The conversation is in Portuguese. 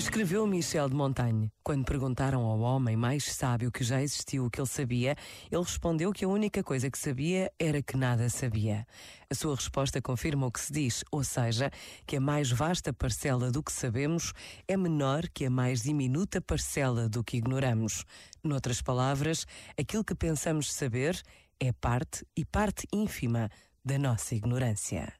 Escreveu Michel de Montaigne. Quando perguntaram ao homem mais sábio que já existiu o que ele sabia, ele respondeu que a única coisa que sabia era que nada sabia. A sua resposta confirma o que se diz, ou seja, que a mais vasta parcela do que sabemos é menor que a mais diminuta parcela do que ignoramos. Noutras palavras, aquilo que pensamos saber é parte e parte ínfima da nossa ignorância.